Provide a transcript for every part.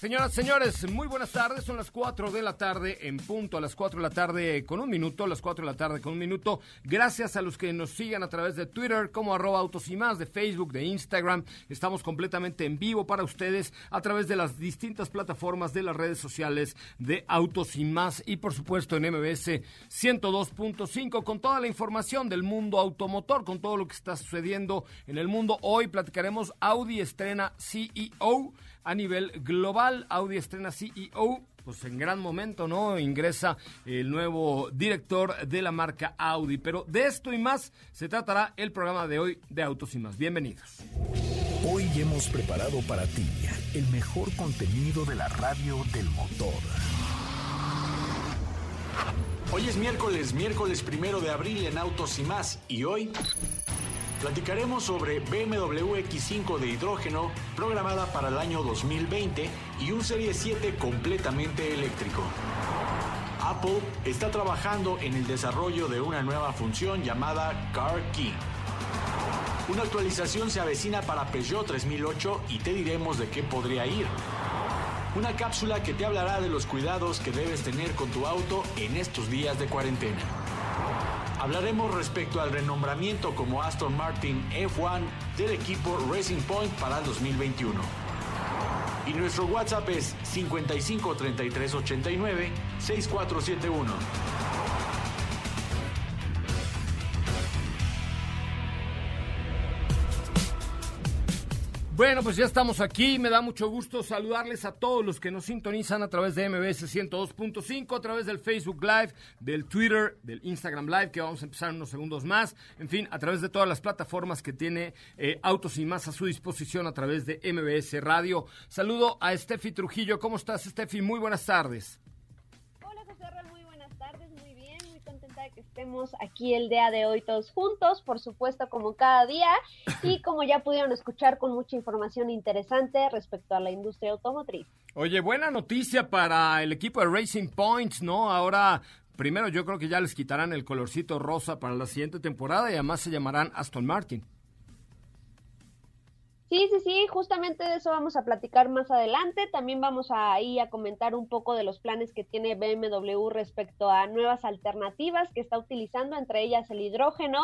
Señoras, señores, muy buenas tardes. Son las 4 de la tarde en punto, a las 4 de la tarde con un minuto, a las 4 de la tarde con un minuto. Gracias a los que nos sigan a través de Twitter, como arroba autos y más, de Facebook, de Instagram. Estamos completamente en vivo para ustedes a través de las distintas plataformas de las redes sociales de Autos y más y por supuesto en MBS 102.5 con toda la información del mundo automotor, con todo lo que está sucediendo en el mundo. Hoy platicaremos Audi estrena CEO a nivel global. Audi estrena CEO, pues en gran momento, ¿no? Ingresa el nuevo director de la marca Audi. Pero de esto y más se tratará el programa de hoy de Autos y más. Bienvenidos. Hoy hemos preparado para ti el mejor contenido de la radio del motor. Hoy es miércoles, miércoles primero de abril en Autos y más. Y hoy Platicaremos sobre BMW X5 de hidrógeno programada para el año 2020 y un Serie 7 completamente eléctrico. Apple está trabajando en el desarrollo de una nueva función llamada Car Key. Una actualización se avecina para Peugeot 3008 y te diremos de qué podría ir. Una cápsula que te hablará de los cuidados que debes tener con tu auto en estos días de cuarentena. Hablaremos respecto al renombramiento como Aston Martin F1 del equipo Racing Point para el 2021. Y nuestro WhatsApp es 55 33 89 6471. Bueno, pues ya estamos aquí. Me da mucho gusto saludarles a todos los que nos sintonizan a través de MBS 102.5, a través del Facebook Live, del Twitter, del Instagram Live, que vamos a empezar en unos segundos más. En fin, a través de todas las plataformas que tiene eh, Autos y más a su disposición a través de MBS Radio. Saludo a Steffi Trujillo. ¿Cómo estás, Steffi? Muy buenas tardes. que estemos aquí el día de hoy todos juntos, por supuesto como cada día, y como ya pudieron escuchar con mucha información interesante respecto a la industria automotriz. Oye, buena noticia para el equipo de Racing Points, ¿no? Ahora primero yo creo que ya les quitarán el colorcito rosa para la siguiente temporada y además se llamarán Aston Martin. Sí, sí, sí, justamente de eso vamos a platicar más adelante. También vamos a ir a comentar un poco de los planes que tiene BMW respecto a nuevas alternativas que está utilizando, entre ellas el hidrógeno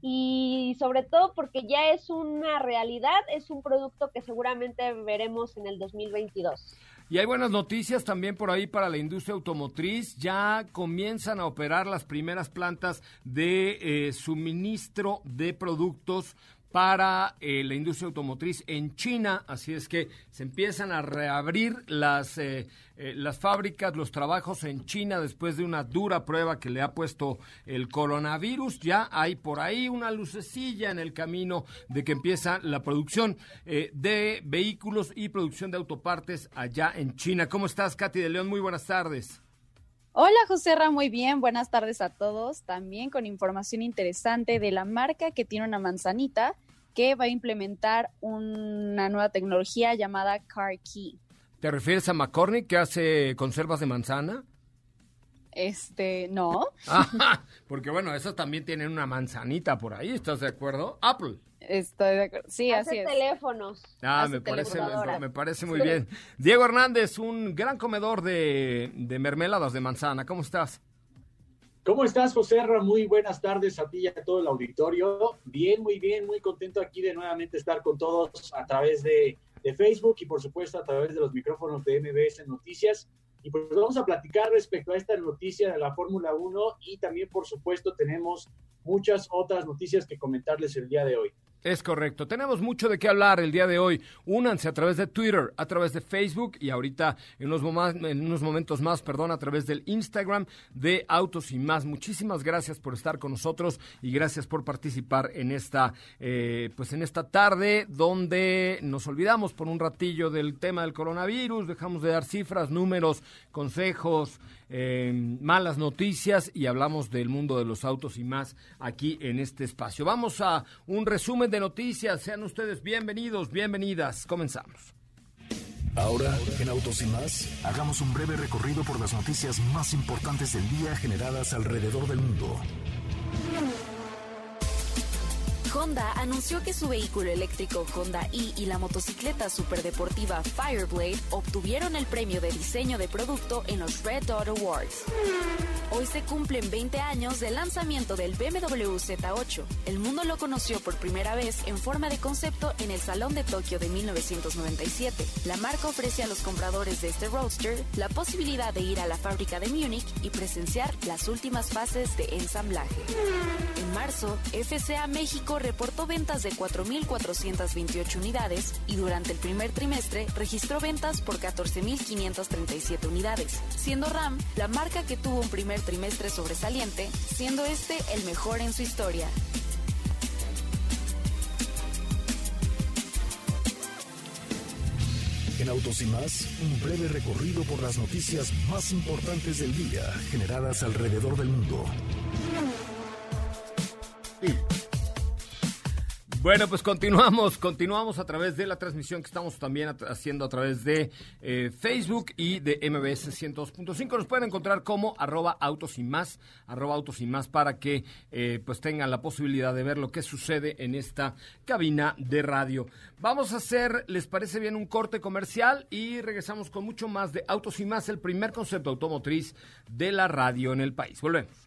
y sobre todo porque ya es una realidad, es un producto que seguramente veremos en el 2022. Y hay buenas noticias también por ahí para la industria automotriz. Ya comienzan a operar las primeras plantas de eh, suministro de productos para eh, la industria automotriz en China, así es que se empiezan a reabrir las, eh, eh, las fábricas, los trabajos en China después de una dura prueba que le ha puesto el coronavirus. Ya hay por ahí una lucecilla en el camino de que empieza la producción de vehículos y producción de autopartes allá en China. ¿Cómo estás, Katy de León? Muy buenas tardes. Hola José Ra, muy bien, buenas tardes a todos. También con información interesante de la marca que tiene una manzanita que va a implementar una nueva tecnología llamada Car Key. ¿Te refieres a McCormick que hace conservas de manzana? Este, no. porque bueno, esas también tienen una manzanita por ahí, ¿estás de acuerdo? Apple. Estoy de acuerdo. Sí, así es. teléfonos. Ah, me parece, me, parece muy bien. Diego Hernández, un gran comedor de, de mermeladas de manzana. ¿Cómo estás? ¿Cómo estás, José Muy buenas tardes a ti y a todo el auditorio. Bien, muy bien, muy contento aquí de nuevamente estar con todos a través de, de Facebook y por supuesto a través de los micrófonos de MBS Noticias. Y pues vamos a platicar respecto a esta noticia de la Fórmula 1 y también por supuesto tenemos muchas otras noticias que comentarles el día de hoy. Es correcto. Tenemos mucho de qué hablar el día de hoy. Únanse a través de Twitter, a través de Facebook y ahorita en unos, en unos momentos más, perdón, a través del Instagram de Autos y más. Muchísimas gracias por estar con nosotros y gracias por participar en esta, eh, pues en esta tarde donde nos olvidamos por un ratillo del tema del coronavirus, dejamos de dar cifras, números, consejos, eh, malas noticias y hablamos del mundo de los autos y más aquí en este espacio. Vamos a un resumen de noticias. Sean ustedes bienvenidos, bienvenidas. Comenzamos. Ahora, en Autos y más, hagamos un breve recorrido por las noticias más importantes del día generadas alrededor del mundo. Honda anunció que su vehículo eléctrico Honda e y la motocicleta superdeportiva Fireblade obtuvieron el premio de diseño de producto en los Red Dot Awards. Hoy se cumplen 20 años del lanzamiento del BMW Z8. El mundo lo conoció por primera vez en forma de concepto en el Salón de Tokio de 1997. La marca ofrece a los compradores de este roadster la posibilidad de ir a la fábrica de Múnich y presenciar las últimas fases de ensamblaje. En marzo, FCA México reportó ventas de 4.428 unidades y durante el primer trimestre registró ventas por 14.537 unidades, siendo RAM la marca que tuvo un primer trimestre sobresaliente, siendo este el mejor en su historia. En Autos y más, un breve recorrido por las noticias más importantes del día generadas alrededor del mundo. Bueno, pues continuamos, continuamos a través de la transmisión que estamos también haciendo a través de eh, Facebook y de MBS 102.5. Nos pueden encontrar como arroba autos y más, autos y más para que eh, pues tengan la posibilidad de ver lo que sucede en esta cabina de radio. Vamos a hacer, ¿les parece bien un corte comercial? Y regresamos con mucho más de Autos y más, el primer concepto automotriz de la radio en el país. Volvemos.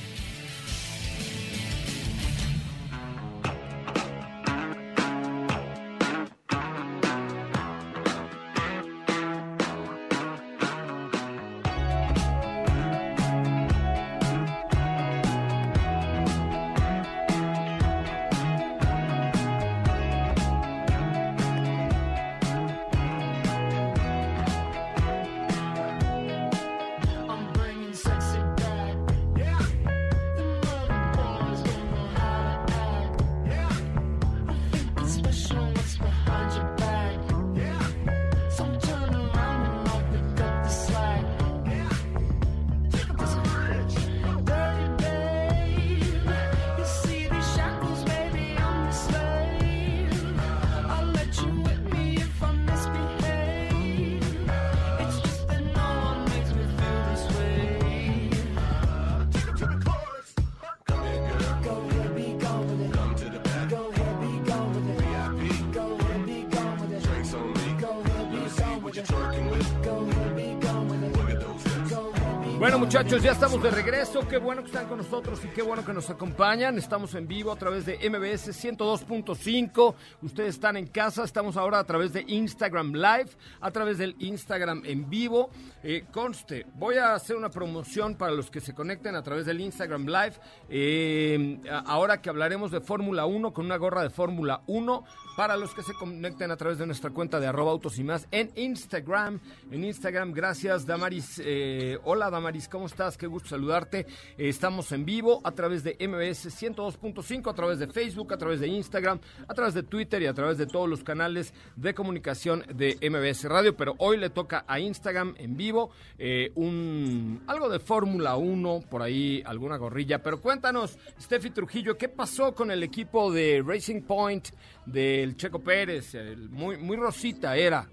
muchachos, ya estamos de regreso. Qué bueno que están con nosotros y qué bueno que nos acompañan. Estamos en vivo a través de MBS 102.5. Ustedes están en casa. Estamos ahora a través de Instagram Live, a través del Instagram en vivo. Eh, conste, voy a hacer una promoción para los que se conecten a través del Instagram Live. Eh, ahora que hablaremos de Fórmula 1 con una gorra de Fórmula 1 para los que se conecten a través de nuestra cuenta de arroba autos y más en Instagram. En Instagram, gracias Damaris. Eh, hola Damaris. Damaris, ¿cómo estás? Qué gusto saludarte. Eh, estamos en vivo a través de MBS 102.5, a través de Facebook, a través de Instagram, a través de Twitter y a través de todos los canales de comunicación de MBS Radio. Pero hoy le toca a Instagram en vivo eh, un algo de Fórmula 1, por ahí alguna gorrilla. Pero cuéntanos, Steffi Trujillo, ¿qué pasó con el equipo de Racing Point del Checo Pérez? muy, muy rosita era.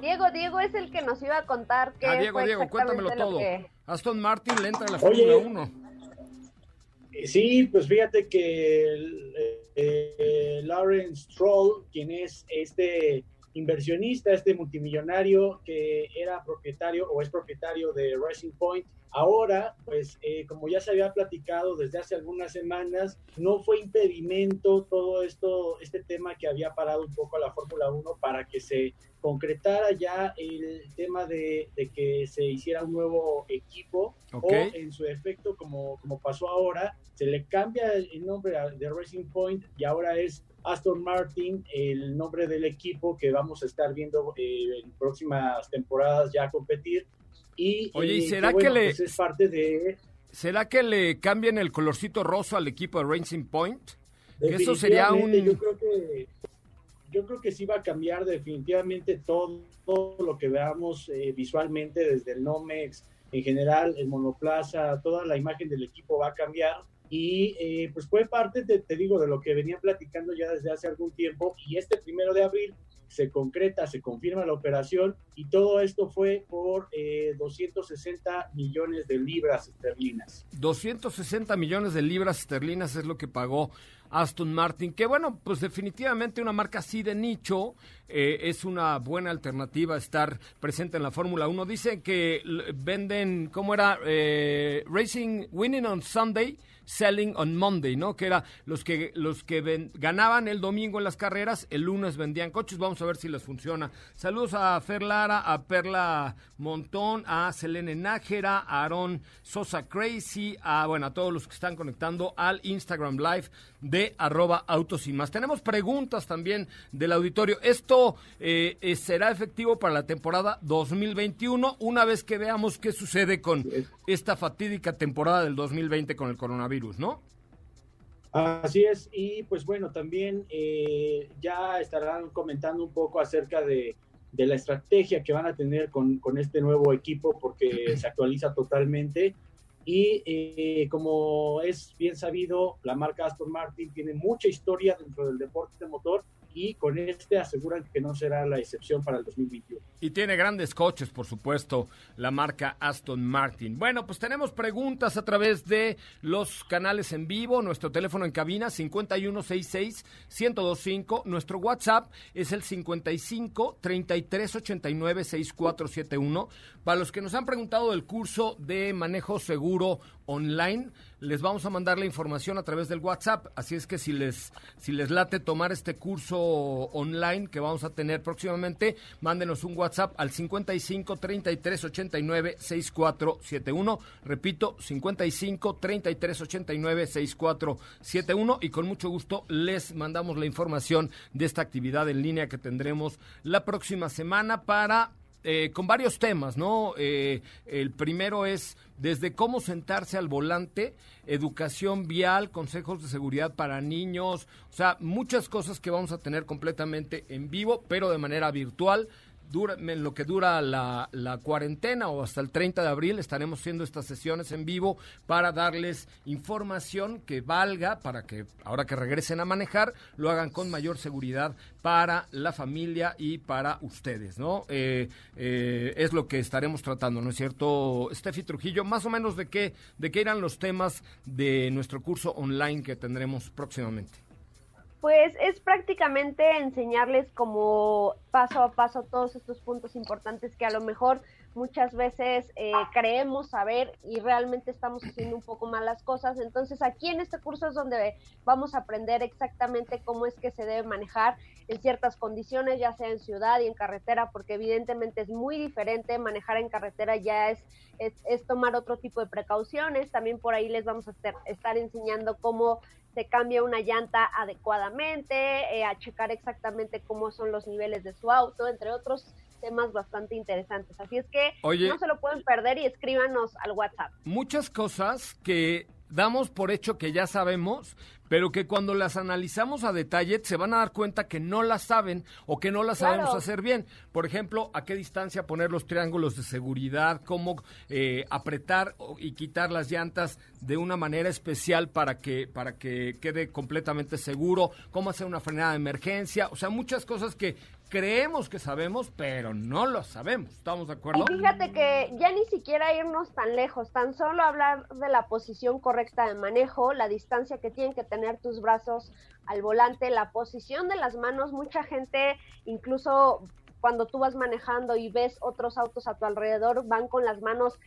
Diego, Diego es el que nos iba a contar que. Ah, Diego, Diego, cuéntamelo todo. Aston Martin le entra en la Fórmula 1. Eh, sí, pues fíjate que eh, Lawrence Stroll, quien es este inversionista, este multimillonario que era propietario o es propietario de Racing Point, Ahora, pues eh, como ya se había platicado desde hace algunas semanas, no fue impedimento todo esto, este tema que había parado un poco a la Fórmula 1 para que se concretara ya el tema de, que se hiciera un nuevo equipo o en su efecto, como, como pasó ahora, se le cambia el nombre de Racing Point y ahora es Aston Martin, el nombre del equipo que vamos a estar viendo eh, en próximas temporadas ya competir y, Oye, ¿y será que, le pues, es parte de será que le cambien el colorcito rosa al equipo de Racing Point? eso sería un yo creo que yo creo que sí va a cambiar definitivamente todo, lo que veamos eh, visualmente desde el Nomex en general, el monoplaza, toda la imagen del equipo va a cambiar y eh, pues fue parte, de, te digo, de lo que venía platicando ya desde hace algún tiempo y este primero de abril se concreta, se confirma la operación y todo esto fue por 260 eh, millones de libras esterlinas. 260 millones de libras esterlinas es lo que pagó Aston Martin, que bueno, pues definitivamente una marca así de nicho eh, es una buena alternativa estar presente en la Fórmula 1. Dicen que venden, ¿cómo era? Eh, Racing Winning on Sunday Selling on Monday, ¿no? Que era los que los que ganaban el domingo en las carreras, el lunes vendían coches. Vamos a ver si les funciona. Saludos a Fer Lara, a Perla Montón, a Selene Nájera, a Aaron Sosa Crazy, a bueno, a todos los que están conectando al Instagram Live de arroba autos y más. Tenemos preguntas también del auditorio. Esto eh, eh, será efectivo para la temporada 2021, una vez que veamos qué sucede con esta fatídica temporada del 2020 con el coronavirus, ¿no? Así es, y pues bueno, también eh, ya estarán comentando un poco acerca de, de, la estrategia que van a tener con, con este nuevo equipo, porque se actualiza totalmente. Y eh, como es bien sabido, la marca Aston Martin tiene mucha historia dentro del deporte de motor y con este aseguran que no será la excepción para el 2021. Y tiene grandes coches, por supuesto, la marca Aston Martin. Bueno, pues tenemos preguntas a través de los canales en vivo, nuestro teléfono en cabina 5166-1025, nuestro WhatsApp es el 55 3389 6471. Para los que nos han preguntado del curso de manejo seguro online, les vamos a mandar la información a través del WhatsApp. Así es que si les, si les late tomar este curso online que vamos a tener próximamente, mándenos un WhatsApp al 55 33 89 6471. Repito, 55 33 89 6471. Y con mucho gusto les mandamos la información de esta actividad en línea que tendremos la próxima semana para eh, con varios temas, ¿no? Eh, el primero es desde cómo sentarse al volante, educación vial, consejos de seguridad para niños, o sea, muchas cosas que vamos a tener completamente en vivo, pero de manera virtual dura, en lo que dura la, la, cuarentena o hasta el 30 de abril estaremos haciendo estas sesiones en vivo para darles información que valga para que ahora que regresen a manejar lo hagan con mayor seguridad para la familia y para ustedes, ¿no? Eh, eh, es lo que estaremos tratando, ¿no es cierto, Steffi Trujillo? Más o menos de qué, de qué irán los temas de nuestro curso online que tendremos próximamente. Pues es prácticamente enseñarles como paso a paso todos estos puntos importantes que a lo mejor muchas veces eh, creemos saber y realmente estamos haciendo un poco mal las cosas. Entonces aquí en este curso es donde vamos a aprender exactamente cómo es que se debe manejar en ciertas condiciones, ya sea en ciudad y en carretera, porque evidentemente es muy diferente. Manejar en carretera ya es, es, tomar otro tipo de precauciones. También por ahí les vamos a estar enseñando cómo se cambia una llanta adecuadamente, eh, a checar exactamente cómo son los niveles de su auto, entre otros temas bastante interesantes. Así es que Oye. no se lo pueden perder y escríbanos al WhatsApp. Muchas cosas que damos por hecho que ya sabemos, pero que cuando las analizamos a detalle se van a dar cuenta que no las saben o que no las Claro. sabemos hacer bien. Por ejemplo, a qué distancia poner los triángulos de seguridad, cómo eh, apretar y quitar las llantas de una manera especial para que, para que quede completamente seguro, cómo hacer una frenada de emergencia, o sea, muchas cosas que creemos que sabemos, pero no lo sabemos. ¿Estamos de acuerdo? Y fíjate que ya ni siquiera irnos tan lejos, tan solo hablar de la posición correcta de manejo, la distancia que tienen que tener tus brazos al volante, la posición de las manos. Mucha gente, incluso cuando tú vas manejando y ves otros autos a tu alrededor, van con las manos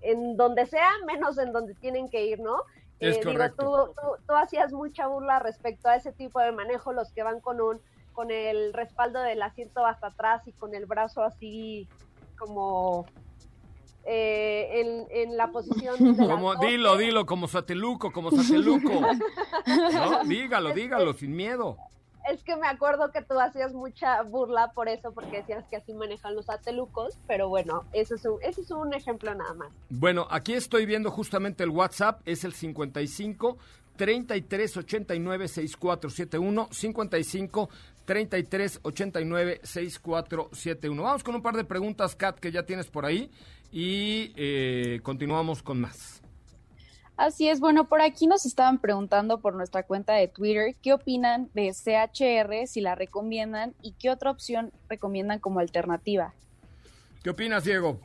en donde sea, menos en donde tienen que ir, ¿no? Eh, Es correcto. tú, tú- tú hacías mucha burla respecto a ese tipo de manejo, los que van con un con el respaldo del asiento hasta atrás y con el brazo así como eh, en, en la posición de Como, dilo, dilo, como sateluco, como sateluco. ¿No? Dígalo, dígalo, sin miedo. Es que me acuerdo que tú hacías mucha burla por eso, porque decías que así manejan los atelucos, pero bueno, eso es un, ese es un ejemplo nada más. Bueno, aquí estoy viendo justamente el WhatsApp, es el 55 33 89 6471, 55 33 89 6471. Vamos con un par de preguntas, Kat, que ya tienes por ahí y eh, continuamos con más. Así es, bueno, por aquí nos estaban preguntando por nuestra cuenta de Twitter qué opinan de CHR, si la recomiendan y qué otra opción recomiendan como alternativa. ¿Qué opinas, Diego?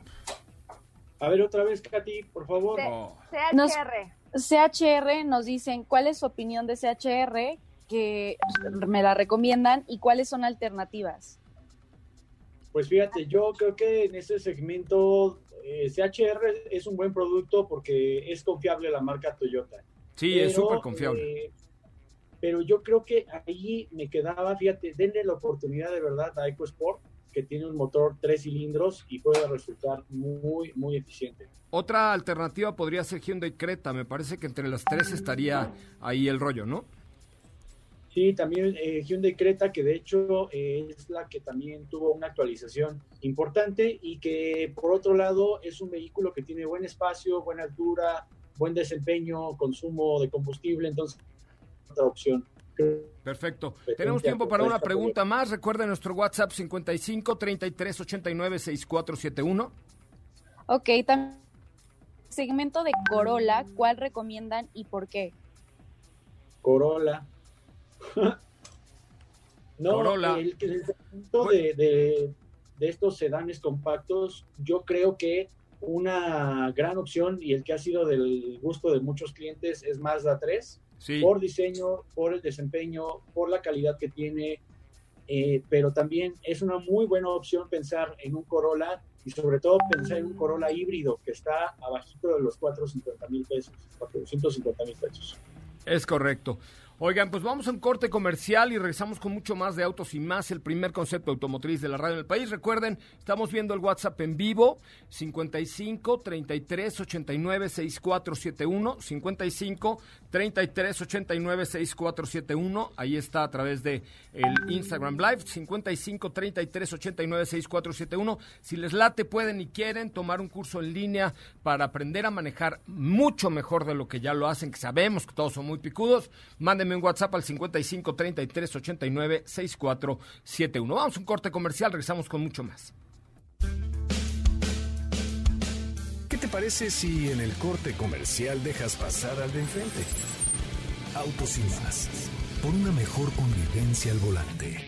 A ver, otra vez, Katy, por favor. C- Oh. Nos- CHR. CHR nos dicen cuál es su opinión de CHR, que me la recomiendan y cuáles son alternativas. Pues fíjate, yo creo que en este segmento eh, CHR es un buen producto porque es confiable la marca Toyota. Sí, es Pero, súper confiable. eh, pero yo creo que ahí me quedaba, fíjate, denle la oportunidad de verdad a EcoSport, que tiene un motor tres cilindros y puede resultar muy, muy eficiente. Otra alternativa podría ser Hyundai Creta. Me parece que entre las tres estaría ahí el rollo, ¿no? Sí, también eh, Hyundai Creta, que de hecho eh, es la que también tuvo una actualización importante y que por otro lado es un vehículo que tiene buen espacio, buena altura, buen desempeño, consumo de combustible, entonces otra opción. Perfecto. Tenemos tiempo para una pregunta más. Recuerden nuestro WhatsApp 55 33 89 6471. Ok, también segmento de Corolla, ¿cuál recomiendan y por qué? Corolla. no, Corolla. el, el segmento de, de- de estos sedanes compactos, yo creo que una gran opción y el que ha sido del gusto de muchos clientes es Mazda 3. Sí. por diseño, por el desempeño, por la calidad que tiene, eh, pero también es una muy buena opción pensar en un Corolla y sobre todo pensar en un Corolla híbrido que está abajito de los 450 mil pesos, 450 mil pesos. Es correcto. Oigan, pues vamos a un corte comercial y regresamos con mucho más de autos y más, el primer concepto automotriz de la radio en el país. Recuerden, estamos viendo el WhatsApp en vivo, 55 33 89 6471, 55 33 89 6471, ahí está a través de el Instagram Live, 55 33 89 6471. Si les late, pueden y quieren tomar un curso en línea para aprender a manejar mucho mejor de lo que ya lo hacen, que sabemos que todos son muy picudos. Mándenme un WhatsApp al 55 33 89 6471. Vamos a un corte comercial, regresamos con mucho más. ¿Qué te parece si en el corte comercial dejas pasar al de enfrente? Autos y más. Por una mejor convivencia al volante.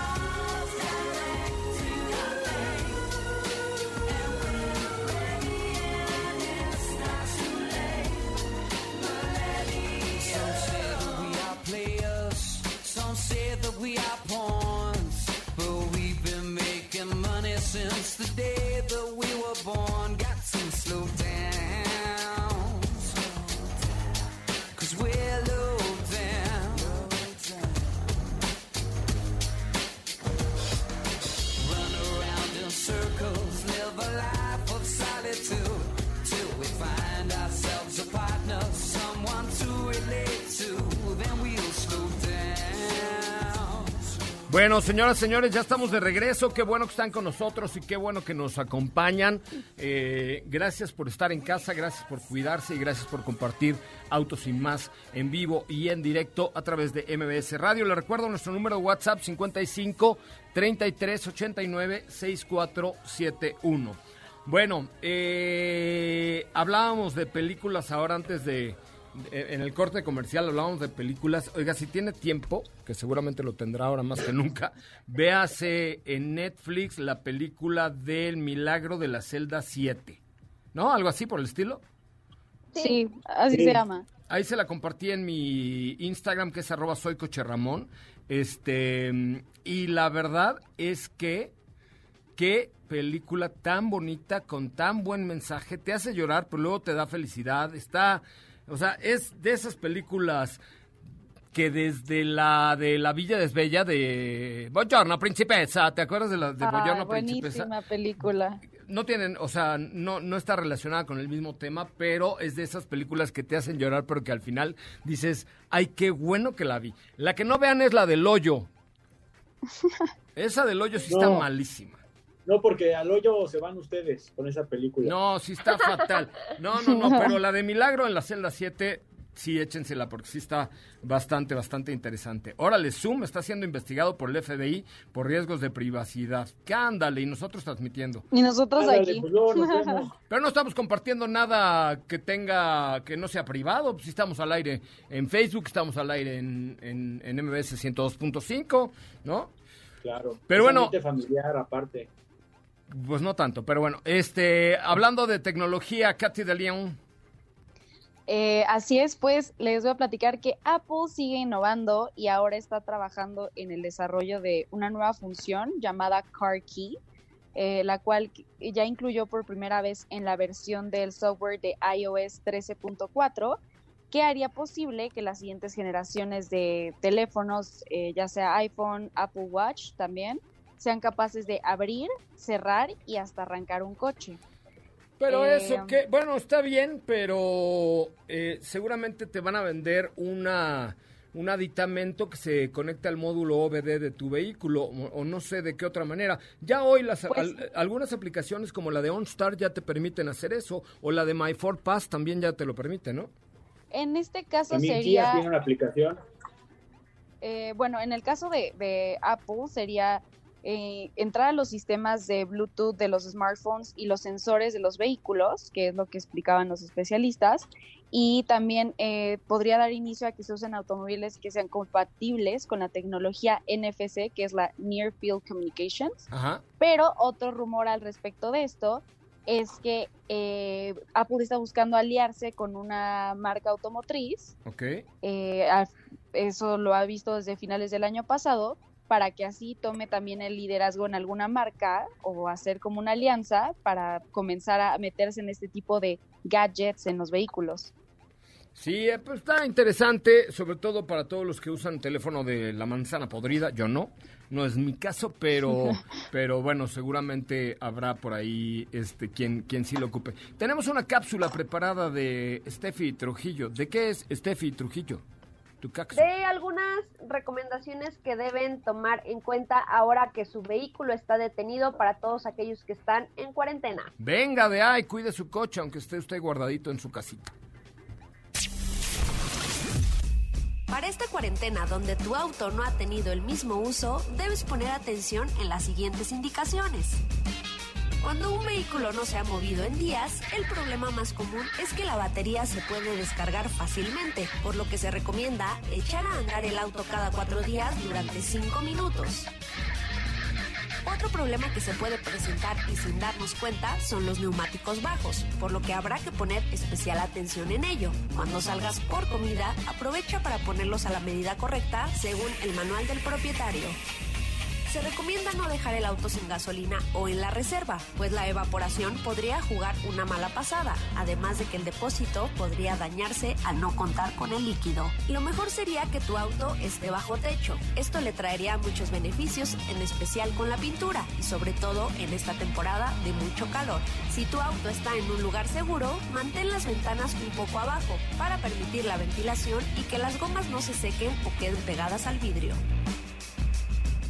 Bueno, señoras, señores, ya estamos de regreso. Qué bueno que están con nosotros y qué bueno que nos acompañan. Eh, gracias por estar en casa, gracias por cuidarse y gracias por compartir Autos y Más en vivo y en directo a través de MBS Radio. Le recuerdo nuestro número de WhatsApp 55 33 89 6471. Bueno, eh, hablábamos de películas ahora antes de en el corte comercial hablábamos de películas. Oiga, si tiene tiempo, que seguramente lo tendrá ahora más que nunca, véase en Netflix la película del Milagro de la Celda 7. ¿No? ¿Algo así por el estilo? Sí, así se llama. Ahí se la compartí en mi Instagram, que es arroba soy Ramón. Este, y la verdad es que qué película tan bonita, con tan buen mensaje, te hace llorar, pero luego te da felicidad. Está o sea, es de esas películas que desde la de la Villa Desbella de Buongiorno Principessa, ¿te acuerdas de la de Buongiorno Principessa? Buenísima película. No tienen, o sea, no, no está relacionada con el mismo tema, pero es de esas películas que te hacen llorar, pero que al final dices, ay, qué bueno que la vi. La que no vean es la del hoyo. Esa del hoyo sí está malísima. No, porque al hoyo se van ustedes con esa película. No, sí está fatal. No, no, no, pero la de Milagro en la celda 7, sí échensela porque sí está bastante, bastante interesante. Órale, Zoom está siendo investigado por el FBI por riesgos de privacidad. ¿Qué ándale? Y nosotros transmitiendo. Y nosotros aquí. Pues, pero no estamos compartiendo nada que tenga, que no sea privado. Pues sí estamos al aire en Facebook, estamos al aire en, en, en MBS 102.5, ¿no? Claro. Pero bueno. familiar aparte. Pues no tanto, pero bueno, este, hablando de tecnología, Katy de León. Eh, así es, pues les voy a platicar que Apple sigue innovando y ahora está trabajando en el desarrollo de una nueva función llamada Car Key, eh, la cual ya incluyó por primera vez en la versión del software de iOS 13.4 que haría posible que las siguientes generaciones de teléfonos, eh, ya sea iPhone, Apple Watch también, sean capaces de abrir, cerrar y hasta arrancar un coche. Pero eh, eso que, bueno, está bien, pero eh, seguramente te van a vender una un aditamento que se conecte al módulo OBD de tu vehículo o, no sé de qué otra manera. Ya hoy las pues algunas aplicaciones como la de OnStar ya te permiten hacer eso o la de My Ford Pass también ya te lo permite, ¿no? En este caso sería tiene una aplicación. Eh, bueno, en el caso de, de Apple sería eh, entrar a los sistemas de Bluetooth de los smartphones y los sensores de los vehículos, que es lo que explicaban los especialistas, y también eh, podría dar inicio a que se usen automóviles que sean compatibles con la tecnología NFC, que es la Near Field Communications. Pero otro rumor al respecto de esto es que eh, Apple está buscando aliarse con una marca automotriz. Okay. eso lo ha visto desde finales del año pasado para que así tome también el liderazgo en alguna marca o hacer como una alianza para comenzar a meterse en este tipo de gadgets en los vehículos. Sí, eh, pues está interesante, sobre todo para todos los que usan teléfono de la manzana podrida. Yo no, no es mi caso, pero, pero bueno, seguramente habrá por ahí este quien, quien sí lo ocupe. Tenemos una cápsula preparada de Steffi Trujillo. ¿De qué es Steffi Trujillo? De algunas recomendaciones que deben tomar en cuenta ahora que su vehículo está detenido para todos aquellos que están en cuarentena. Venga de ahí, cuide su coche aunque esté usted guardadito en su casita. Para esta cuarentena donde tu auto no ha tenido el mismo uso, debes poner atención en las siguientes indicaciones. Cuando un vehículo no se ha movido en días, el problema más común es que la batería se puede descargar fácilmente, por lo que se recomienda echar a andar el auto cada cuatro días durante cinco minutos. Otro problema que se puede presentar y sin darnos cuenta son los neumáticos bajos, por lo que habrá que poner especial atención en ello. Cuando salgas por comida, aprovecha para ponerlos a la medida correcta según el manual del propietario. Se recomienda no dejar el auto sin gasolina o en la reserva, pues la evaporación podría jugar una mala pasada, además de que el depósito podría dañarse al no contar con el líquido. Lo mejor sería que tu auto esté bajo techo. Esto le traería muchos beneficios, en especial con la pintura y sobre todo en esta temporada de mucho calor. Si tu auto está en un lugar seguro, mantén las ventanas un poco abajo para permitir la ventilación y que las gomas no se sequen o queden pegadas al vidrio.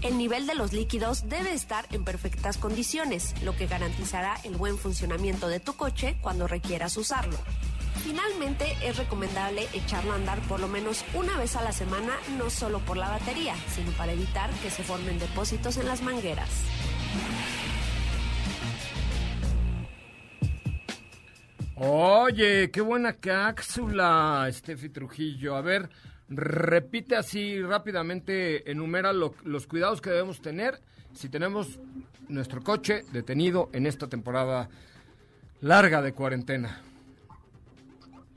El nivel de los líquidos debe estar en perfectas condiciones, lo que garantizará el buen funcionamiento de tu coche cuando requieras usarlo. Finalmente, es recomendable echarlo a andar por lo menos una vez a la semana, no solo por la batería, sino para evitar que se formen depósitos en las mangueras. Oye, qué buena cápsula, Steffi Trujillo. A ver, repite así rápidamente, enumera lo- los cuidados que debemos tener si tenemos nuestro coche detenido en esta temporada larga de cuarentena.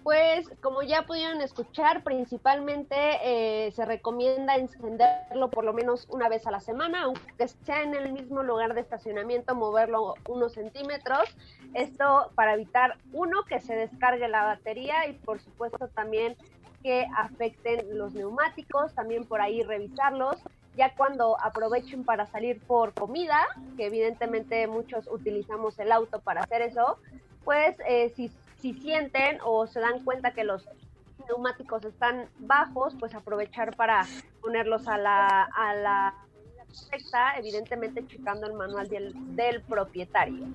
Pues como ya pudieron escuchar, principalmente eh, se recomienda encenderlo por lo menos una vez a la semana, aunque sea en el mismo lugar de estacionamiento, moverlo unos centímetros. Esto para evitar, uno, que se descargue la batería y por supuesto también que afecten los neumáticos, también por ahí revisarlos. Ya cuando aprovechen para salir por comida, que evidentemente muchos utilizamos el auto para hacer eso, pues eh, si, si sienten o se dan cuenta que los neumáticos están bajos, pues aprovechar para ponerlos a la, a la correcta, evidentemente checando el manual del, del propietario.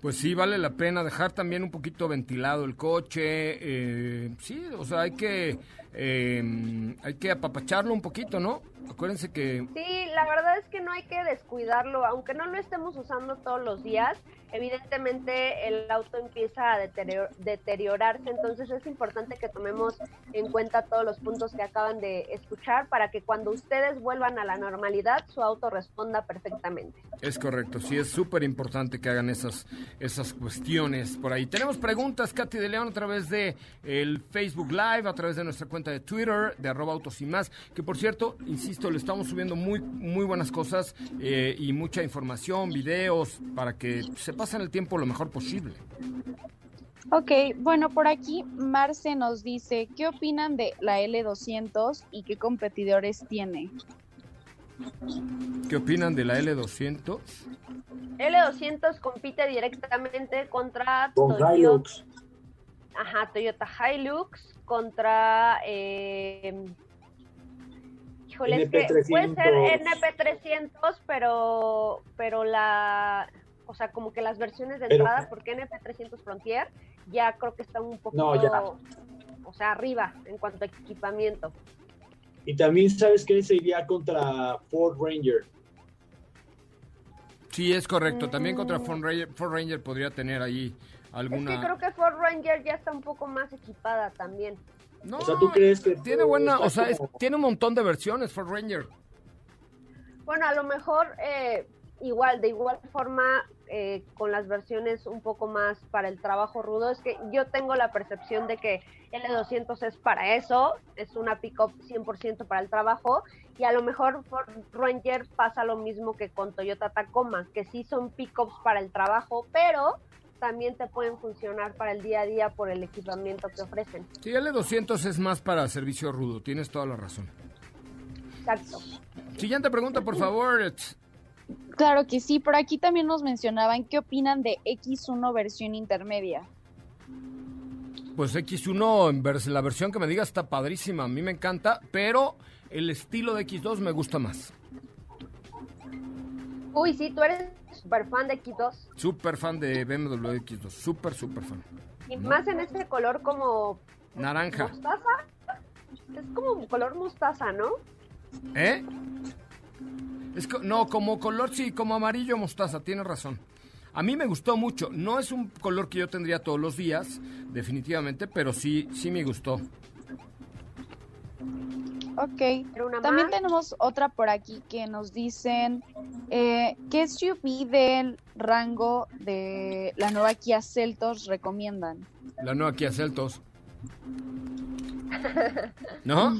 Pues sí, vale la pena dejar también un poquito ventilado el coche. eh, sí, o sea, hay que, eh, hay que apapacharlo un poquito, ¿no? Acuérdense que Sí, la verdad es que no hay que descuidarlo, aunque no lo estemos usando todos los días, evidentemente el auto empieza a deterior- deteriorarse, entonces es importante que tomemos en cuenta todos los puntos que acaban de escuchar para que cuando ustedes vuelvan a la normalidad su auto responda perfectamente. Es correcto, sí, es súper importante que hagan esas, esas cuestiones por ahí. Tenemos preguntas, Katy de León, a través de el Facebook Live, a través de nuestra cuenta de Twitter, de arroba autos y más, que por cierto, insisto, le estamos subiendo muy, muy buenas cosas eh, y mucha información, videos, para que se pasen el tiempo lo mejor posible. Ok, bueno, por aquí Marce nos dice, ¿qué opinan de la L200 y qué competidores tiene? ¿Qué opinan de la L200? L200 compite directamente contra Con Toyota, Hilux. ajá, Toyota Hilux, contra... Eh, híjole, es que puede ser NP300. NP300, pero, pero la... O sea, como que las versiones de Pero- entrada, porque NP300 Frontier ya creo que está un poco... No, ya. O sea, arriba en cuanto a equipamiento. Y también sabes que se iría contra Ford Ranger. Sí, es correcto. También contra Mm. Ford Ranger, Ford Ranger podría tener ahí alguna... Es que creo que Ford Ranger ya está un poco más equipada también. No, O sea, ¿tú crees que tiene buena, o sea, es- tiene un montón de versiones Ford Ranger. Bueno, a lo mejor eh, igual, de igual forma, eh, con las versiones un poco más para el trabajo rudo, es que yo tengo la percepción de que L200 es para eso, es una pick-up 100% para el trabajo, y a lo mejor Ford Ranger pasa lo mismo que con Toyota Tacoma, que sí son pick-ups para el trabajo, pero también te pueden funcionar para el día a día por el equipamiento que ofrecen. Sí, L200 es más para servicio rudo, tienes toda la razón. Exacto. Siguiente pregunta, por favor. Claro que sí, por aquí también nos mencionaban qué opinan de X1 versión intermedia. Pues X1, en vers- la versión que me digas está padrísima, a mí me encanta, pero el estilo de X2 me gusta más. Uy, sí, tú eres súper fan de X2. Súper fan de BMW X2, súper, súper fan. Y ¿No? más en ese color como Naranja. mostaza. Es como color mostaza, ¿no? ¿Eh? Es co- no, como color, sí, como amarillo mostaza, tienes razón. A mí me gustó mucho. No es un color que yo tendría todos los días, definitivamente, pero sí, sí me gustó. Ok. Era una También más. tenemos otra por aquí que nos dicen eh, qué SUV del rango de la nueva Kia Celtos recomiendan. La nueva Kia Celtos. ¿No?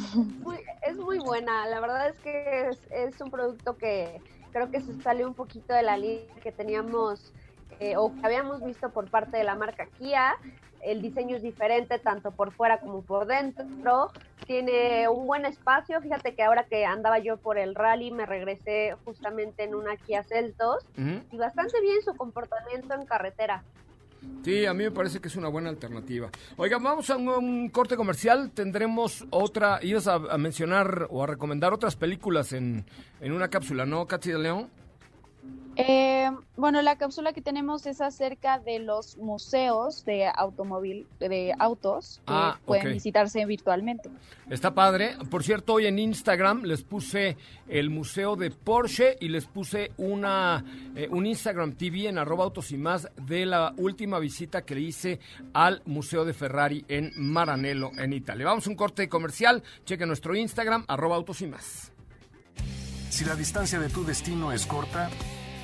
Muy- es muy buena. La verdad es que es, es un producto que creo que se sale un poquito de la línea que teníamos eh, o que habíamos visto por parte de la marca Kia. El diseño es diferente tanto por fuera como por dentro. Tiene un buen espacio. Fíjate que ahora que andaba yo por el rally me regresé justamente en una Kia Celtos y bastante bien su comportamiento en carretera. Sí, a mí me parece que es una buena alternativa. Oiga, vamos a un, un corte comercial. Tendremos otra. Ibas a, a mencionar o a recomendar otras películas en, en una cápsula, ¿no, Katy de León? Eh, bueno, la cápsula que tenemos es acerca de los museos de automóvil, de autos que Ah, pueden visitarse virtualmente. Está padre. Por cierto, hoy en Instagram les puse el museo de Porsche y les puse una eh, un Instagram TV en arroba autos y más de la última visita que le hice al Museo de Ferrari en Maranello, en Italia. Vamos a un corte comercial. Cheque nuestro Instagram, arroba autos y más. Si la distancia de tu destino es corta,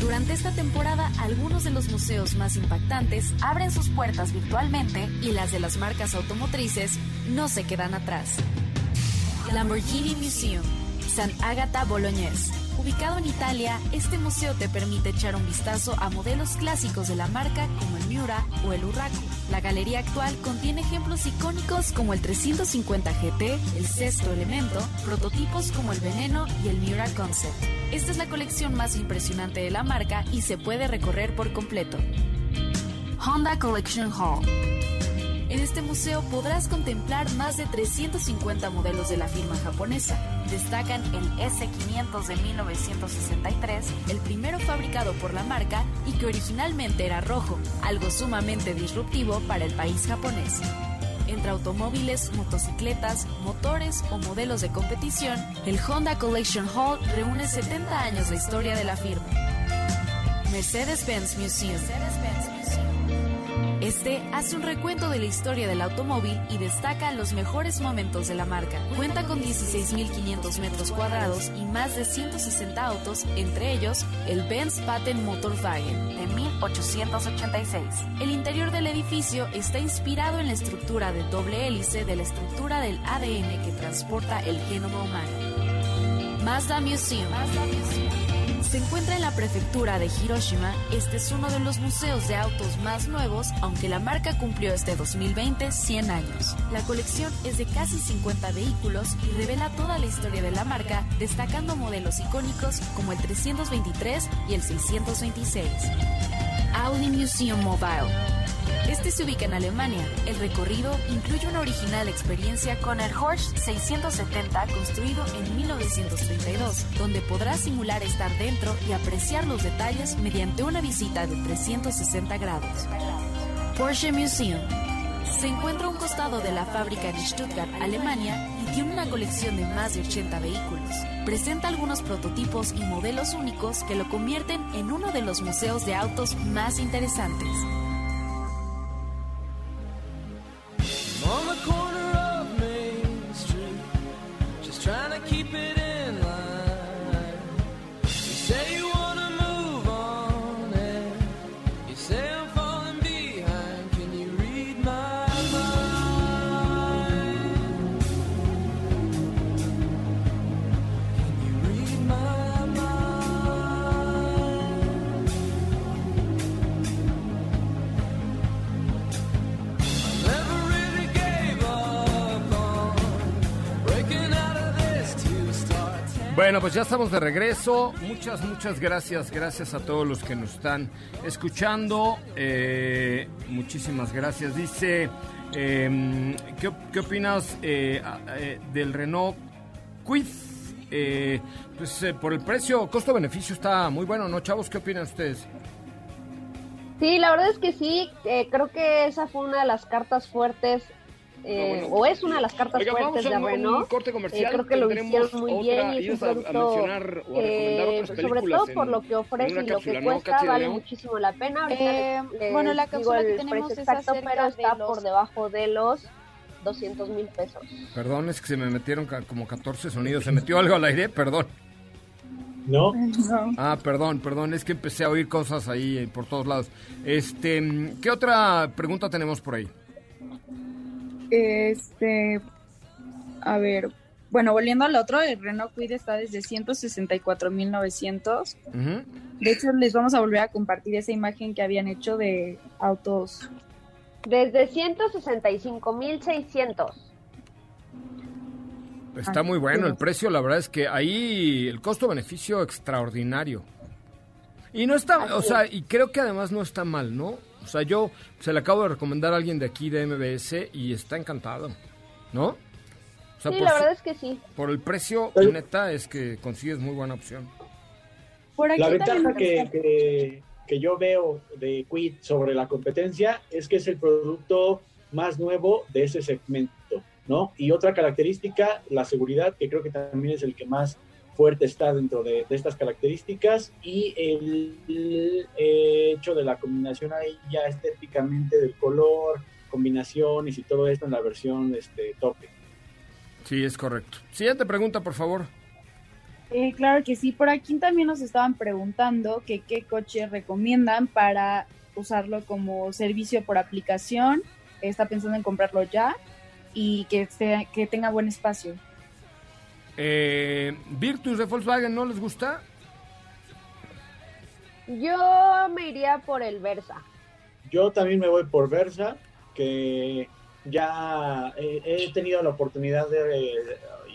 Durante esta temporada, algunos de los museos más impactantes abren sus puertas virtualmente y las de las marcas automotrices no se quedan atrás. Lamborghini Museum, San Agata Bolognese. Ubicado en Italia, este museo te permite echar un vistazo a modelos clásicos de la marca como el Miura o el Urraco. La galería actual contiene ejemplos icónicos como el 350 GT, el sexto elemento, prototipos como el Veneno y el Miura Concept. Esta es la colección más impresionante de la marca y se puede recorrer por completo. Honda Collection Hall. En este museo podrás contemplar más de 350 modelos de la firma japonesa. Destacan el S500 de 1963, el primero fabricado por la marca y que originalmente era rojo, algo sumamente disruptivo para el país japonés. Entre automóviles, motocicletas, motores o modelos de competición, el Honda Collection Hall reúne 70 años de historia de la firma. Mercedes-Benz Museum. Este hace un recuento de la historia del automóvil y destaca los mejores momentos de la marca. Cuenta con 16.500 metros cuadrados y más de 160 autos, entre ellos el Benz Patent Motorwagen de 1886. El interior del edificio está inspirado en la estructura de doble hélice de la estructura del ADN que transporta el genoma humano. Mazda Museum. Se encuentra en la prefectura de Hiroshima. Este es uno de los museos de autos más nuevos, aunque la marca cumplió este 2020 100 años. La colección es de casi 50 vehículos y revela toda la historia de la marca, destacando modelos icónicos como el 323 y el 626. Audi Museum Mobile. Este se ubica en Alemania. El recorrido incluye una original experiencia con el Horsch 670 construido en 1932, donde podrás simular estar dentro y apreciar los detalles mediante una visita de 360 grados. Porsche Museum. Se encuentra a un costado de la fábrica de Stuttgart, Alemania, y tiene una colección de más de 80 vehículos. Presenta algunos prototipos y modelos únicos que lo convierten en uno de los museos de autos más interesantes. Bueno, pues ya estamos de regreso. Muchas, muchas gracias. Gracias a todos los que nos están escuchando. Eh, muchísimas gracias. Dice, eh, ¿qué, qué opinas eh, eh, del Renault Quid? Eh, pues eh, por el precio, costo-beneficio está muy bueno, ¿no, chavos? ¿Qué opinan ustedes? Sí, la verdad es que sí, creo que esa fue una de las cartas fuertes, eh, Ah, bueno. o es una de las cartas Oiga, vamos fuertes de Renault. un corte comercial, Eh, creo que lo hicieron muy otra- bien y es un ibas a- a producto mencionar o a recomendar que, otras sobre películas todo por en- lo que ofrece y lo que ¿no, cuesta, vale muchísimo la pena. Ahorita Eh, les bueno, la digo que tenemos es exacto, pero de está los- por debajo de los 200 mil pesos. Perdón, es que se me metieron como 14 sonidos. ¿Se metió algo al aire? Perdón. ¿No? Ah, perdón, perdón, es que empecé a oír cosas ahí eh, por todos lados. Este, ¿qué otra pregunta tenemos por ahí? Este, a ver, bueno, volviendo al otro, el Renault Kwid está desde 164.900. Ujú. De hecho, les vamos a volver a compartir esa imagen que habían hecho de autos. Desde 165.600. Está muy bueno el precio, la verdad es que ahí el costo-beneficio extraordinario. Y no está, o sea, y creo que además no está mal, ¿no? O sea, yo se le acabo de recomendar a alguien de aquí de MBS y está encantado, ¿no? O sea, Sí, por, la su- verdad es que sí. por el precio, neta, es que consigues muy buena opción. Por aquí La ventaja que, que, que yo veo de Quid sobre la competencia es que es el producto más nuevo de ese segmento, ¿no? Y otra característica, la seguridad, que creo que también es el que más fuerte está dentro de, de estas características y el, el hecho de la combinación ahí ya estéticamente del color, combinaciones y todo esto en la versión este, tope. Sí, es correcto. Siguiente pregunta, por favor. Eh, claro que sí, por aquí también nos estaban preguntando que qué coche recomiendan para usarlo como servicio por aplicación. Está pensando en comprarlo ya y que, esté- que tenga buen espacio. Eh, Virtus de Volkswagen, ¿no les gusta? Yo me iría por el Versa. Yo también me voy por Versa, que ya eh, he tenido la oportunidad de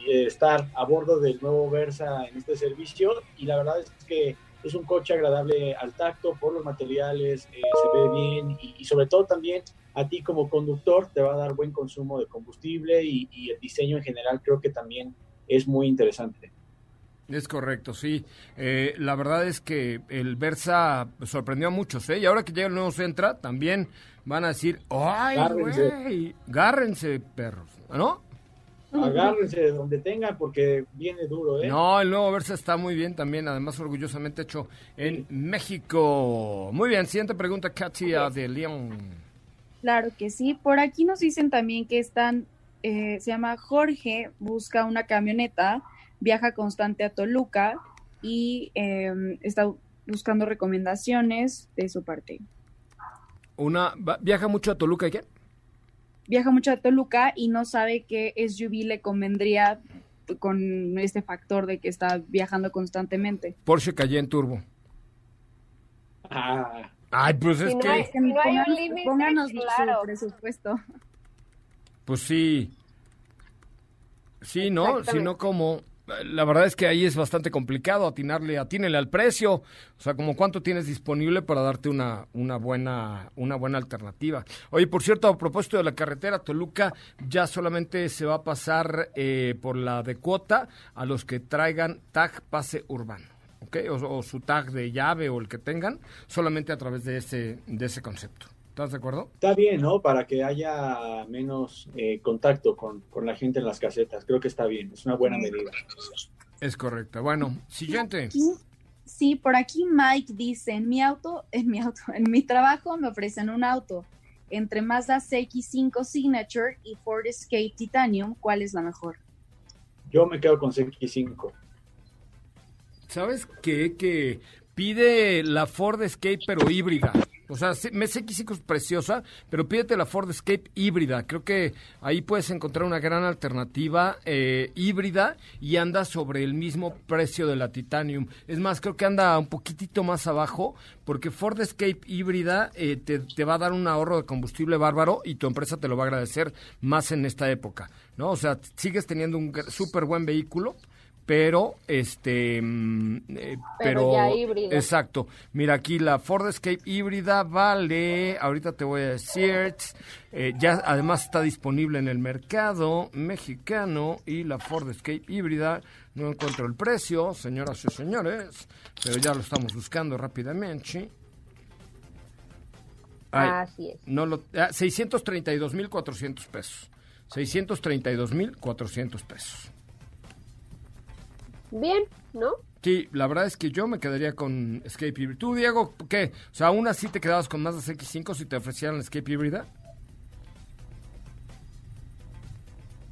eh, estar a bordo del nuevo Versa en este servicio y la verdad es que es un coche agradable al tacto por los materiales, eh, se ve bien y, y sobre todo también a ti como conductor te va a dar buen consumo de combustible y, y el diseño en general creo que también es muy interesante. Es correcto, sí. Eh, la verdad es que el Versa sorprendió a muchos, ¿eh? Y ahora que llega el nuevo Centra, también van a decir, ¡ay, Gárrense. güey! Gárrense, perros, ¿no? Agárrense de donde tengan porque viene duro, ¿eh? No, el nuevo Versa está muy bien también, además orgullosamente hecho en México. Muy bien, siguiente pregunta, Katia de León. Claro que sí. Por aquí nos dicen también que están, eh, se llama Jorge, busca una camioneta, viaja constante a Toluca y eh, está buscando recomendaciones de su parte. Una, ¿Viaja mucho a Toluca y qué? Viaja mucho a Toluca y no sabe qué SUV le convendría con este factor de que está viajando constantemente. Porsche Cayenne Turbo. Ah, Ay, pues es Si no que... hay- si no hay un Pónganos- límite, pónganos claro. su presupuesto. Pues sí. Sí, ¿no? Si Exactamente. no, como... La verdad es que ahí es bastante complicado atinarle, atínele al precio. O sea, como cuánto tienes disponible para darte una, una, buena, una buena alternativa. Oye, por cierto, a propósito de la carretera Toluca, ya solamente se va a pasar eh, por la de cuota a los que traigan tag pase urbano. ¿ok? O, o su tag de llave o el que tengan, solamente a través de ese, de ese concepto. ¿Estás de acuerdo? Está bien, ¿no? Para que haya menos eh, contacto con, con la gente en las casetas. Creo que está bien, es una buena medida. Es correcto. Bueno, siguiente. Aquí- Sí, por aquí Mike dice, en mi auto, en mi auto, en mi trabajo me ofrecen un auto. Entre Mazda CX-5 Signature y Ford Escape Titanium, ¿cuál es la mejor? Yo me quedo con CX5. ¿Sabes qué? Que pide la Ford Escape pero híbrida. O sea, me CX5 es preciosa, pero pídete la Ford Escape híbrida. Creo que ahí puedes encontrar una gran alternativa eh, híbrida y anda sobre el mismo precio de la Titanium. Es más, creo que anda un poquitito más abajo porque Ford Escape híbrida eh, te, va a dar un ahorro de combustible bárbaro y tu empresa te lo va a agradecer más en esta época, ¿no? O sea, sigues teniendo un súper buen vehículo, pero este mm, eh, Pero pero, ya híbrida. exacto mira aquí la Ford Escape híbrida vale ahorita te voy a decir eh, ya además está disponible en el mercado mexicano y la Ford Escape híbrida no encuentro el precio señoras y señores pero ya lo estamos buscando rápidamente Ay, Así es. no lo ah, 632.400 pesos 632.400 pesos Bien, ¿no? Sí, la verdad es que yo me quedaría con Escape Hybrid. ¿Tú, Diego, qué? O sea, aún así te quedabas con Mazda X5 si te ofrecieran la Escape híbrida.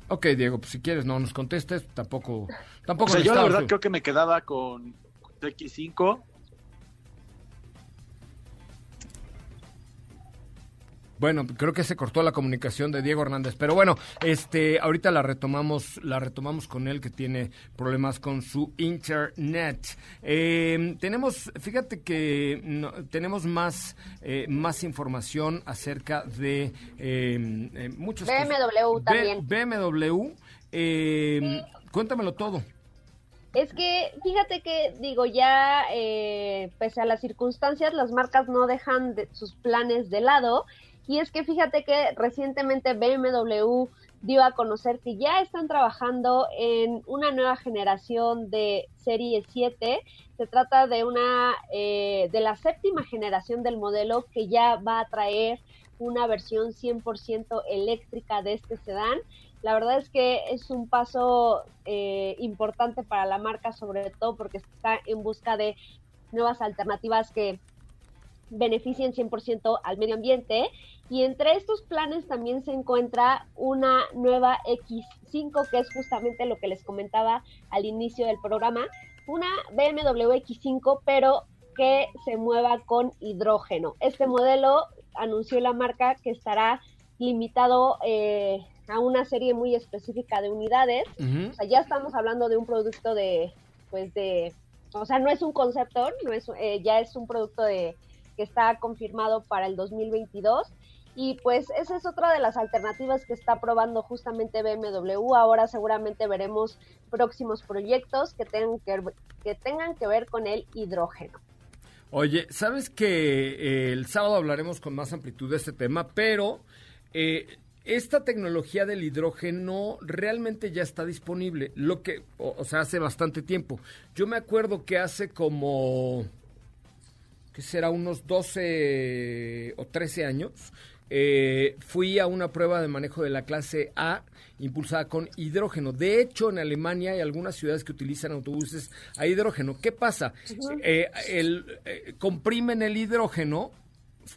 Ok, Diego, pues si quieres no nos contestes, tampoco... tampoco O sea, yo la verdad creo que me quedaba con X5. Bueno, creo que se cortó la comunicación de Diego Hernández, pero bueno, este, ahorita la retomamos, la retomamos con él que tiene problemas con su internet. Eh, tenemos, fíjate que no, tenemos más, eh, más información acerca de eh, eh, muchos BMW también. BMW, eh, cuéntamelo todo. Es que, fíjate que, digo, ya eh, pese a las circunstancias, las marcas no dejan de- sus planes de lado. Y es que fíjate que recientemente BMW dio a conocer que ya están trabajando en una nueva generación de Serie 7. Se trata de una eh, de la séptima generación del modelo que ya va a traer una versión 100% eléctrica de este sedán. La verdad es que es un paso eh, importante para la marca, sobre todo porque está en busca de nuevas alternativas que beneficien 100% al medio ambiente. Y entre estos planes también se encuentra una nueva X5, que es justamente lo que les comentaba al inicio del programa. Una BMW X5, pero que se mueva con hidrógeno. Este modelo anunció la marca que estará limitado eh, a una serie muy específica de unidades. O sea, ya estamos hablando de un producto de, pues de, o sea, no es un concepto, no es, eh, ya es un producto de que está confirmado para el 2022. Y pues esa es otra de las alternativas que está probando justamente BMW. Ahora seguramente veremos próximos proyectos que tengan que, que tengan que ver con el hidrógeno. Oye, sabes que eh, el sábado hablaremos con más amplitud de este tema, pero eh, esta tecnología del hidrógeno realmente ya está disponible, lo que, o, o sea, hace bastante tiempo. Yo me acuerdo que hace como, ¿qué será? Unos 12 o 13 años, eh, fui a una prueba de manejo de la clase A impulsada con hidrógeno. De hecho, en Alemania hay algunas ciudades que utilizan autobuses a hidrógeno. ¿Qué pasa? Eh, el, eh, comprimen el hidrógeno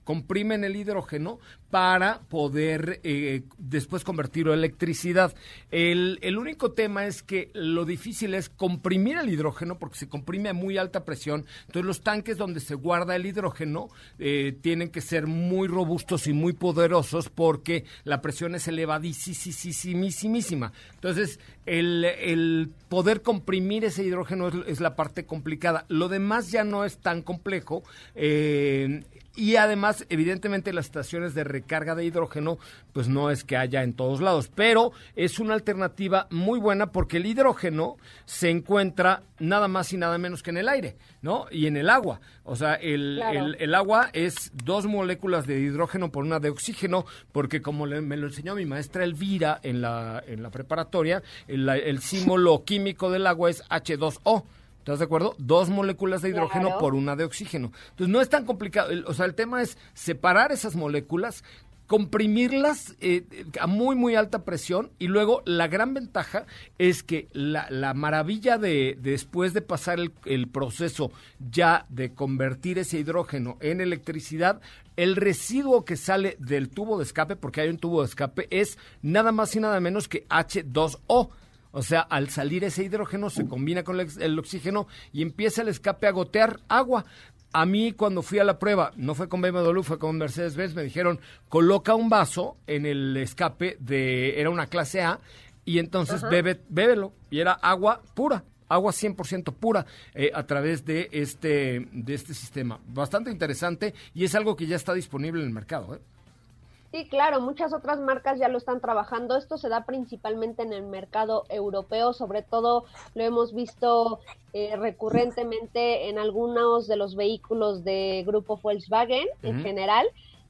comprimen el hidrógeno para poder eh, después convertirlo a electricidad. El, el único tema es que lo difícil es comprimir el hidrógeno porque se comprime a muy alta presión. Entonces los tanques donde se guarda el hidrógeno eh, tienen que ser muy robustos y muy poderosos porque la presión es elevadísimísima. Entonces el, el poder comprimir ese hidrógeno es, es la parte complicada. Lo demás ya no es tan complejo. eh, y además, evidentemente, las estaciones de recarga de hidrógeno, pues no es que haya en todos lados, pero es una alternativa muy buena porque el hidrógeno se encuentra nada más y nada menos que en el aire, ¿no? Y en el agua. O sea, el, Claro. el, el agua es dos moléculas de hidrógeno por una de oxígeno, porque como le- me lo enseñó mi maestra Elvira en la, en la preparatoria, el, el símbolo químico del agua es H2O. ¿Estás de acuerdo? Dos moléculas de hidrógeno Claro. por una de oxígeno. Entonces no es tan complicado. O sea, el tema es separar esas moléculas, comprimirlas eh, eh, a muy, muy alta presión y luego la gran ventaja es que la, la maravilla de, de después de pasar el, el proceso ya de convertir ese hidrógeno en electricidad, el residuo que sale del tubo de escape, porque hay un tubo de escape, es nada más y nada menos que H2O. O sea, al salir ese hidrógeno se combina con el, oxígeno y empieza el escape a gotear agua. A mí cuando fui a la prueba, no fue con BMW, fue con Mercedes-Benz, me dijeron, coloca un vaso en el escape de, era una clase A, y entonces bebe, bébelo. Y era agua pura, agua 100% pura eh, a través de este, de este sistema. Bastante interesante y es algo que ya está disponible en el mercado. ¿eh? Sí, claro, muchas otras marcas ya lo están trabajando. Esto se da principalmente en el mercado europeo, sobre todo lo hemos visto eh, recurrentemente en algunos de los vehículos de grupo Volkswagen en general.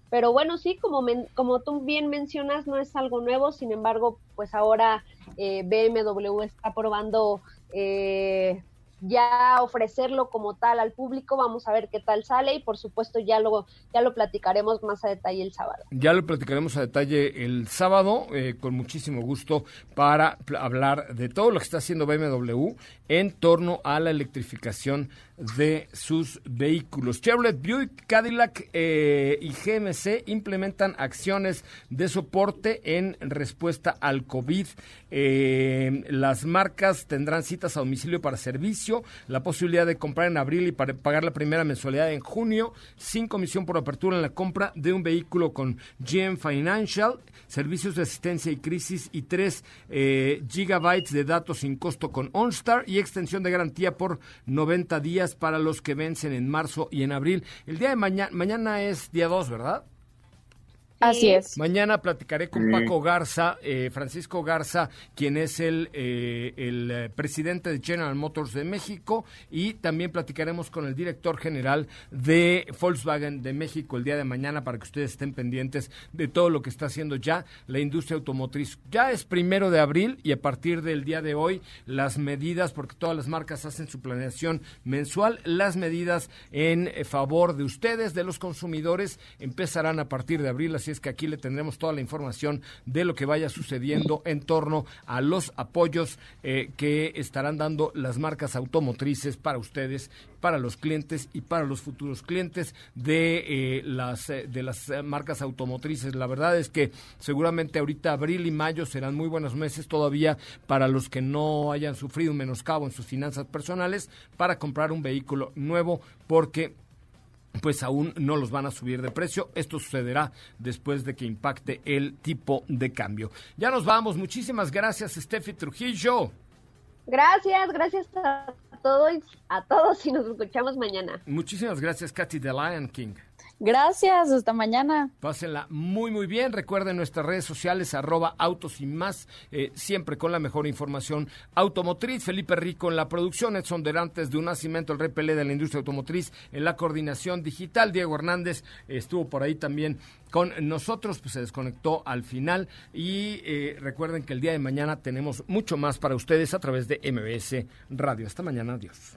Pero bueno, sí, como, men- como tú bien mencionas, no es algo nuevo, sin embargo, pues ahora eh, BMW está probando eh, ya ofrecerlo como tal al público, vamos a ver qué tal sale y por supuesto ya lo, ya lo platicaremos más a detalle el sábado. Ya lo platicaremos a detalle el sábado, eh, con muchísimo gusto, para hablar de todo lo que está haciendo BMW en torno a la electrificación de sus vehículos. Chevrolet, Buick, Cadillac eh, y GMC implementan acciones de soporte en respuesta al COVID. Eh, las marcas tendrán citas a domicilio para servicio, la posibilidad de comprar en abril y para pagar la primera mensualidad en junio, sin comisión por apertura en la compra de un vehículo con GM Financial, servicios de asistencia y crisis y 3 eh, gigabytes de datos sin costo con OnStar y extensión de garantía por 90 días para los que vencen en marzo y en abril. El día de mañana, mañana es día 2, ¿verdad? Así es. Mañana platicaré con Paco Garza, eh, Francisco Garza, quien es el, eh, el eh, presidente de General Motors de México, y también platicaremos con el director general de Volkswagen de México el día de mañana para que ustedes estén pendientes de todo lo que está haciendo ya la industria automotriz. Ya es primero de abril y a partir del día de hoy las medidas, porque todas las marcas hacen su planeación mensual, las medidas en favor de ustedes, de los consumidores, empezarán a partir de abril. Así es que aquí le tendremos toda la información de lo que vaya sucediendo en torno a los apoyos eh, que estarán dando las marcas automotrices para ustedes, para los clientes y para los futuros clientes de eh, las eh, de las marcas automotrices. La verdad es que seguramente ahorita abril y mayo serán muy buenos meses todavía para los que no hayan sufrido un menoscabo en sus finanzas personales para comprar un vehículo nuevo porque pues aún no los van a subir de precio. Esto sucederá después de que impacte el tipo de cambio. Ya nos vamos. Muchísimas gracias, Steffi Trujillo. Gracias, gracias a todos, a todos y nos escuchamos mañana. Muchísimas gracias, Katy The Lion King. Gracias, hasta mañana. Pásenla muy, muy bien. Recuerden nuestras redes sociales, arroba autos y más, eh, siempre con la mejor información automotriz. Felipe Rico en la producción, Edson Derantes de un nacimiento, el repelé de la industria automotriz en la coordinación digital. Diego Hernández estuvo por ahí también con nosotros, pues se desconectó al final. Y eh, recuerden que el día de mañana tenemos mucho más para ustedes a través de MBS Radio. Hasta mañana, adiós.